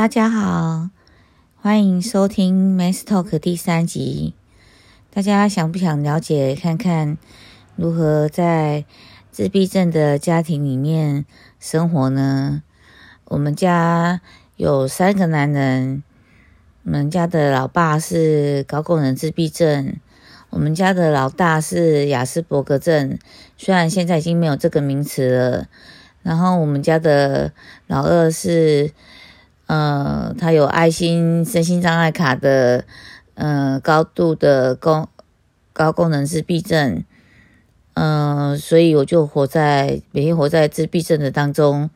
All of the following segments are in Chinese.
大家好，欢迎收听《Mass Talk》第三集。大家想不想了解看看如何在自闭症的家庭里面生活呢？我们家有三个男人，我们家的老爸是高功能自闭症，我们家的老大是雅斯伯格症，虽然现在已经没有这个名词了。然后我们家的老二是，呃，他有爱心身心障碍卡的，呃，高度的功高功能自闭症，嗯，所以我就活在每天活在自闭症的当中，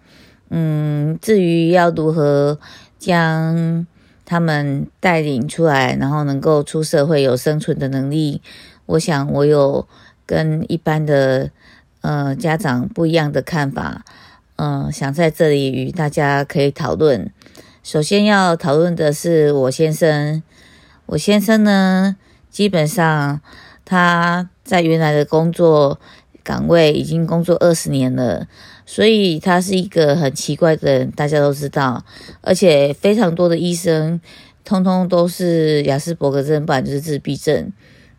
嗯，至于要如何将他们带领出来，然后能够出社会有生存的能力，我想我有跟一般的。呃，家长不一样的看法，嗯，想在这里与大家可以讨论。首先要讨论的是我先生，我先生呢，基本上他在原来的工作岗位已经工作二十年了，所以他是一个很奇怪的人，大家都知道，而且非常多的医生，通通都是雅斯伯格症，不然就是自闭症。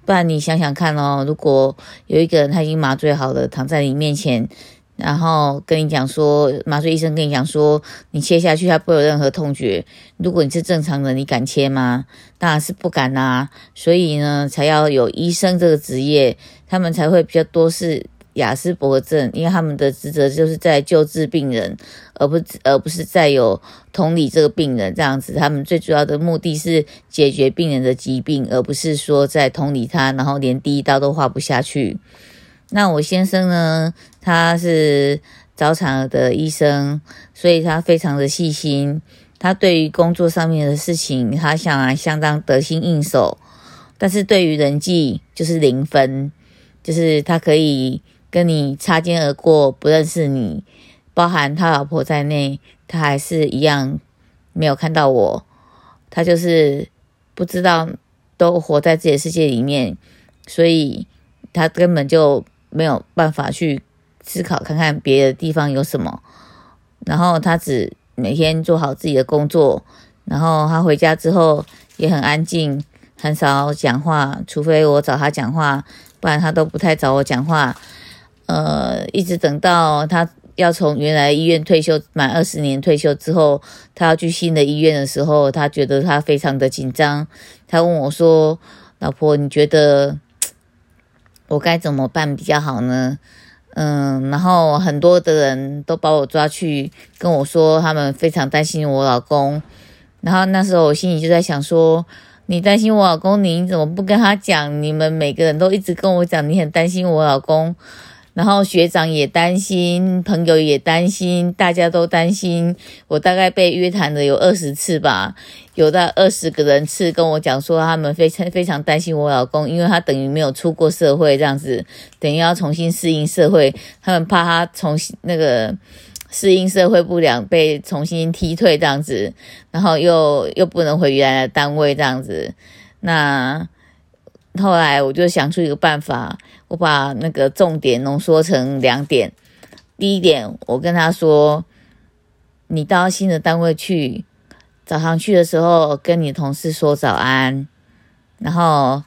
不然你想想看哦，如果有一个人他已经麻醉好了，躺在你面前，然后跟你讲说，麻醉医生跟你讲说，你切下去他不会有任何痛觉。如果你是正常人，你敢切吗？当然是不敢啦。所以呢，才要有医生这个职业，他们才会比较多是。雅斯伯格症，因为他们的职责就是在救治病人，而不而不是在有同理这个病人这样子。他们最主要的目的是解决病人的疾病，而不是说在同理他，然后连第一刀都划不下去。那我先生呢，他是早产儿的医生，所以他非常的细心。他对于工作上面的事情，他想来相当得心应手，但是对于人际就是零分，就是他可以。跟你擦肩而过，不认识你，包含他老婆在内，他还是一样没有看到我。他就是不知道，都活在自己的世界里面，所以他根本就没有办法去思考，看看别的地方有什么。然后他只每天做好自己的工作，然后他回家之后也很安静，很少讲话，除非我找他讲话，不然他都不太找我讲话。呃，一直等到他要从原来医院退休满二十年退休之后，他要去新的医院的时候，他觉得他非常的紧张。他问我说：“老婆，你觉得我该怎么办比较好呢？”嗯，然后很多的人都把我抓去跟我说，他们非常担心我老公。然后那时候我心里就在想说：“你担心我老公，你怎么不跟他讲？你们每个人都一直跟我讲，你很担心我老公。”然后学长也担心，朋友也担心，大家都担心。我大概被约谈了有二十次吧，有到二十个人次跟我讲说，他们非常非常担心我老公，因为他等于没有出过社会，这样子等于要重新适应社会，他们怕他重新那个适应社会不良，被重新踢退这样子，然后又又不能回原来的单位这样子，那。后来我就想出一个办法，我把那个重点浓缩成两点。第一点，我跟他说：“你到新的单位去，早上去的时候跟你同事说早安，然后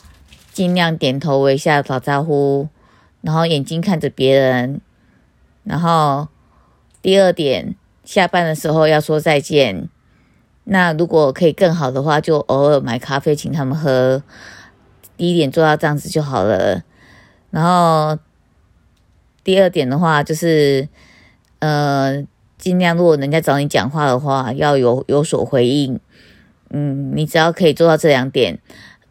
尽量点头微笑打招呼，然后眼睛看着别人。然后第二点，下班的时候要说再见。那如果可以更好的话，就偶尔买咖啡请他们喝。”第一点做到这样子就好了，然后第二点的话就是，呃，尽量如果人家找你讲话的话，要有有所回应。嗯，你只要可以做到这两点，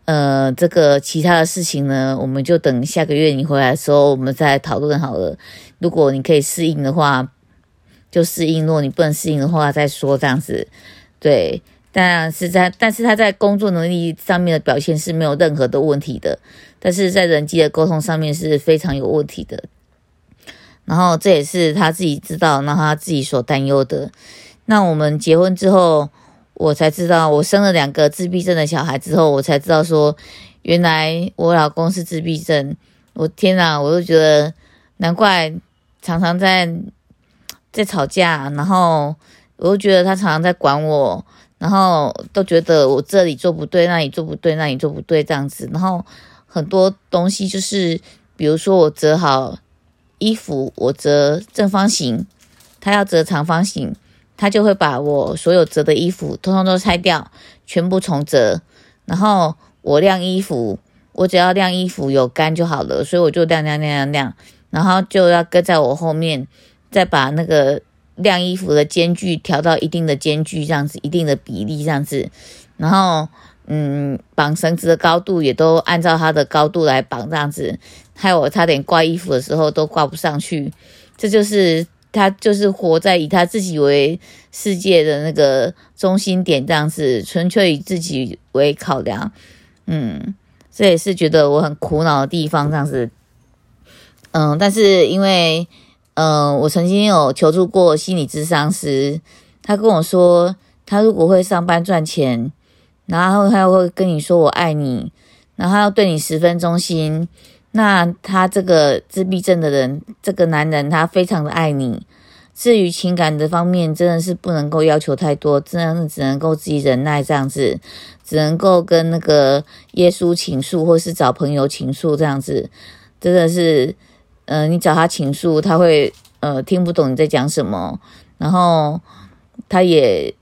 呃，这个其他的事情呢，我们就等下个月你回来的时候，我们再讨论好了。如果你可以适应的话，就适应；如果你不能适应的话，再说这样子。对。当然是在，但是他在工作能力上面的表现是没有任何的问题的，但是在人际的沟通上面是非常有问题的。然后这也是他自己知道，让他自己所担忧的。那我们结婚之后，我才知道，我生了两个自闭症的小孩之后，我才知道说，原来我老公是自闭症。我天哪，我都觉得难怪常常在在吵架，然后我都觉得他常常在管我。然后都觉得我这里做不对，那里做不对，那里做不对这样子，然后很多东西就是，比如说我折好衣服，我折正方形，他要折长方形，他就会把我所有折的衣服通通都拆掉，全部重折，然后我晾衣服，我只要晾衣服有干就好了，所以我就晾晾晾晾晾，然后就要跟在我后面，再把那个。晾衣服的间距调到一定的间距，这样子一定的比例这样子，然后嗯，绑绳子的高度也都按照它的高度来绑这样子，害我差点挂衣服的时候都挂不上去，这就是他就是活在以他自己为世界的那个中心点这样子，纯粹以自己为考量，嗯，这也是觉得我很苦恼的地方这样子，嗯，但是因为。嗯，我曾经有求助过心理咨商师，他跟我说，他如果会上班赚钱，然后他会跟你说我爱你，然后他要对你十分忠心，那他这个自闭症的人，这个男人他非常的爱你。至于情感的方面，真的是不能够要求太多，真的是只能够自己忍耐这样子，只能够跟那个耶稣倾诉，或是找朋友倾诉这样子，真的是。嗯，你找他倾诉，他会呃听不懂你在讲什么，然后他也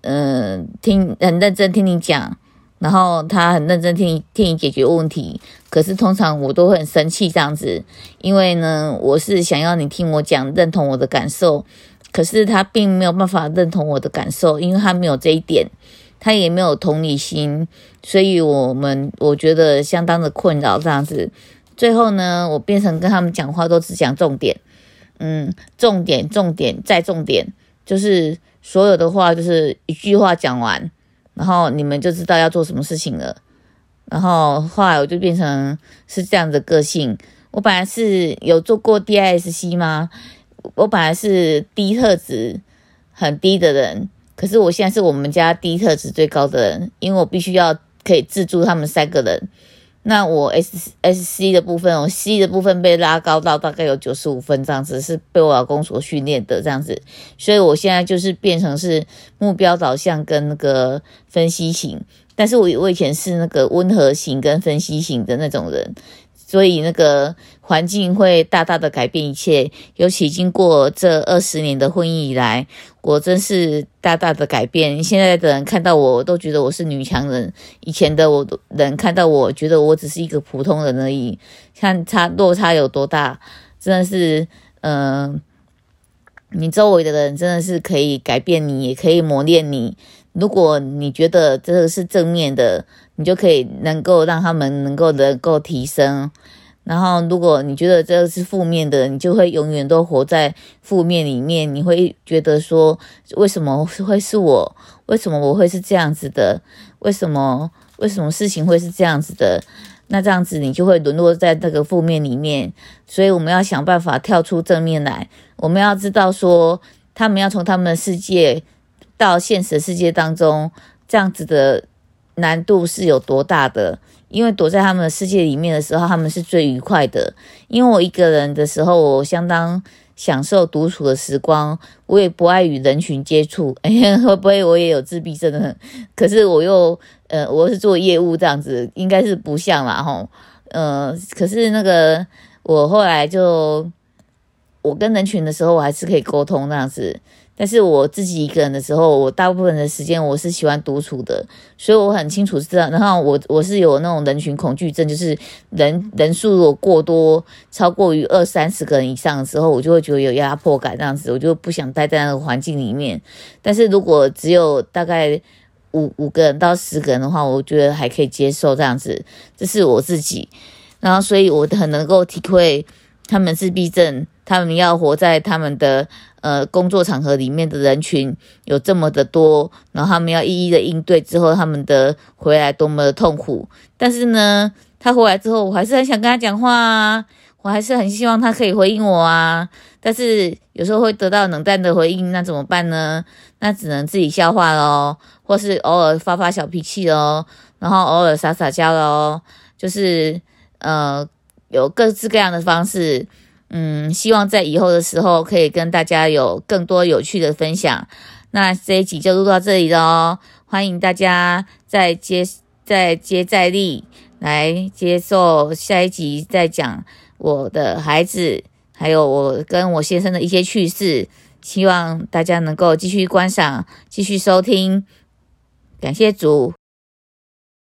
嗯听很认真听你讲，然后他很认真听你听你解决问题。可是通常我都会很生气这样子，因为呢，我是想要你听我讲，认同我的感受，可是他并没有办法认同我的感受，因为他没有这一点，他也没有同理心，所以我们我觉得相当的困扰这样子。最后呢，我变成跟他们讲话都只讲重点，嗯，重点，重点再重点，就是所有的话就是一句话讲完，然后你们就知道要做什么事情了。然后后来我就变成是这样的个性。我本来是有做过 DISC 吗？我本来是低特质很低的人，可是我现在是我们家低特质最高的人，因为我必须要可以自助他们三个人。那我 S S C 的部分，我 C 的部分被拉高到大概有九十五分这样子，是被我老公所训练的这样子，所以我现在就是变成是目标导向跟那个分析型，但是我我以前是那个温和型跟分析型的那种人。所以那个环境会大大的改变一切，尤其经过这二十年的婚姻以来，我真是大大的改变。现在的人看到我都觉得我是女强人，以前的我人看到我觉得我只是一个普通人而已。看差落差有多大，真的是，嗯，你周围的人真的是可以改变你，也可以磨练你。如果你觉得这个是正面的。你就可以能够让他们能够能够提升，然后如果你觉得这个是负面的，你就会永远都活在负面里面。你会觉得说，为什么会是我？为什么我会是这样子的？为什么为什么事情会是这样子的？那这样子你就会沦落在那个负面里面。所以我们要想办法跳出正面来。我们要知道说，他们要从他们的世界到现实世界当中这样子的。难度是有多大的？因为躲在他们的世界里面的时候，他们是最愉快的。因为我一个人的时候，我相当享受独处的时光，我也不爱与人群接触。哎，会不会我也有自闭症的？可是我又呃，我是做业务这样子，应该是不像啦吼。呃，可是那个我后来就我跟人群的时候，我还是可以沟通这样子。但是我自己一个人的时候，我大部分的时间我是喜欢独处的，所以我很清楚知道。然后我我是有那种人群恐惧症，就是人人数如果过多，超过于二三十个人以上的时候，我就会觉得有压迫感，这样子我就不想待在那个环境里面。但是如果只有大概五五个人到十个人的话，我觉得还可以接受这样子。这是我自己，然后所以我很能够体会他们自闭症，他们要活在他们的。呃，工作场合里面的人群有这么的多，然后他们要一一的应对之后，他们的回来多么的痛苦。但是呢，他回来之后，我还是很想跟他讲话啊，我还是很希望他可以回应我啊。但是有时候会得到冷淡的回应，那怎么办呢？那只能自己消化喽，或是偶尔发发小脾气喽，然后偶尔撒撒娇喽，就是呃，有各式各样的方式。嗯，希望在以后的时候可以跟大家有更多有趣的分享。那这一集就录到这里了哦。欢迎大家再接再接再厉来接受下一集再讲我的孩子，还有我跟我先生的一些趣事。希望大家能够继续观赏，继续收听。感谢主。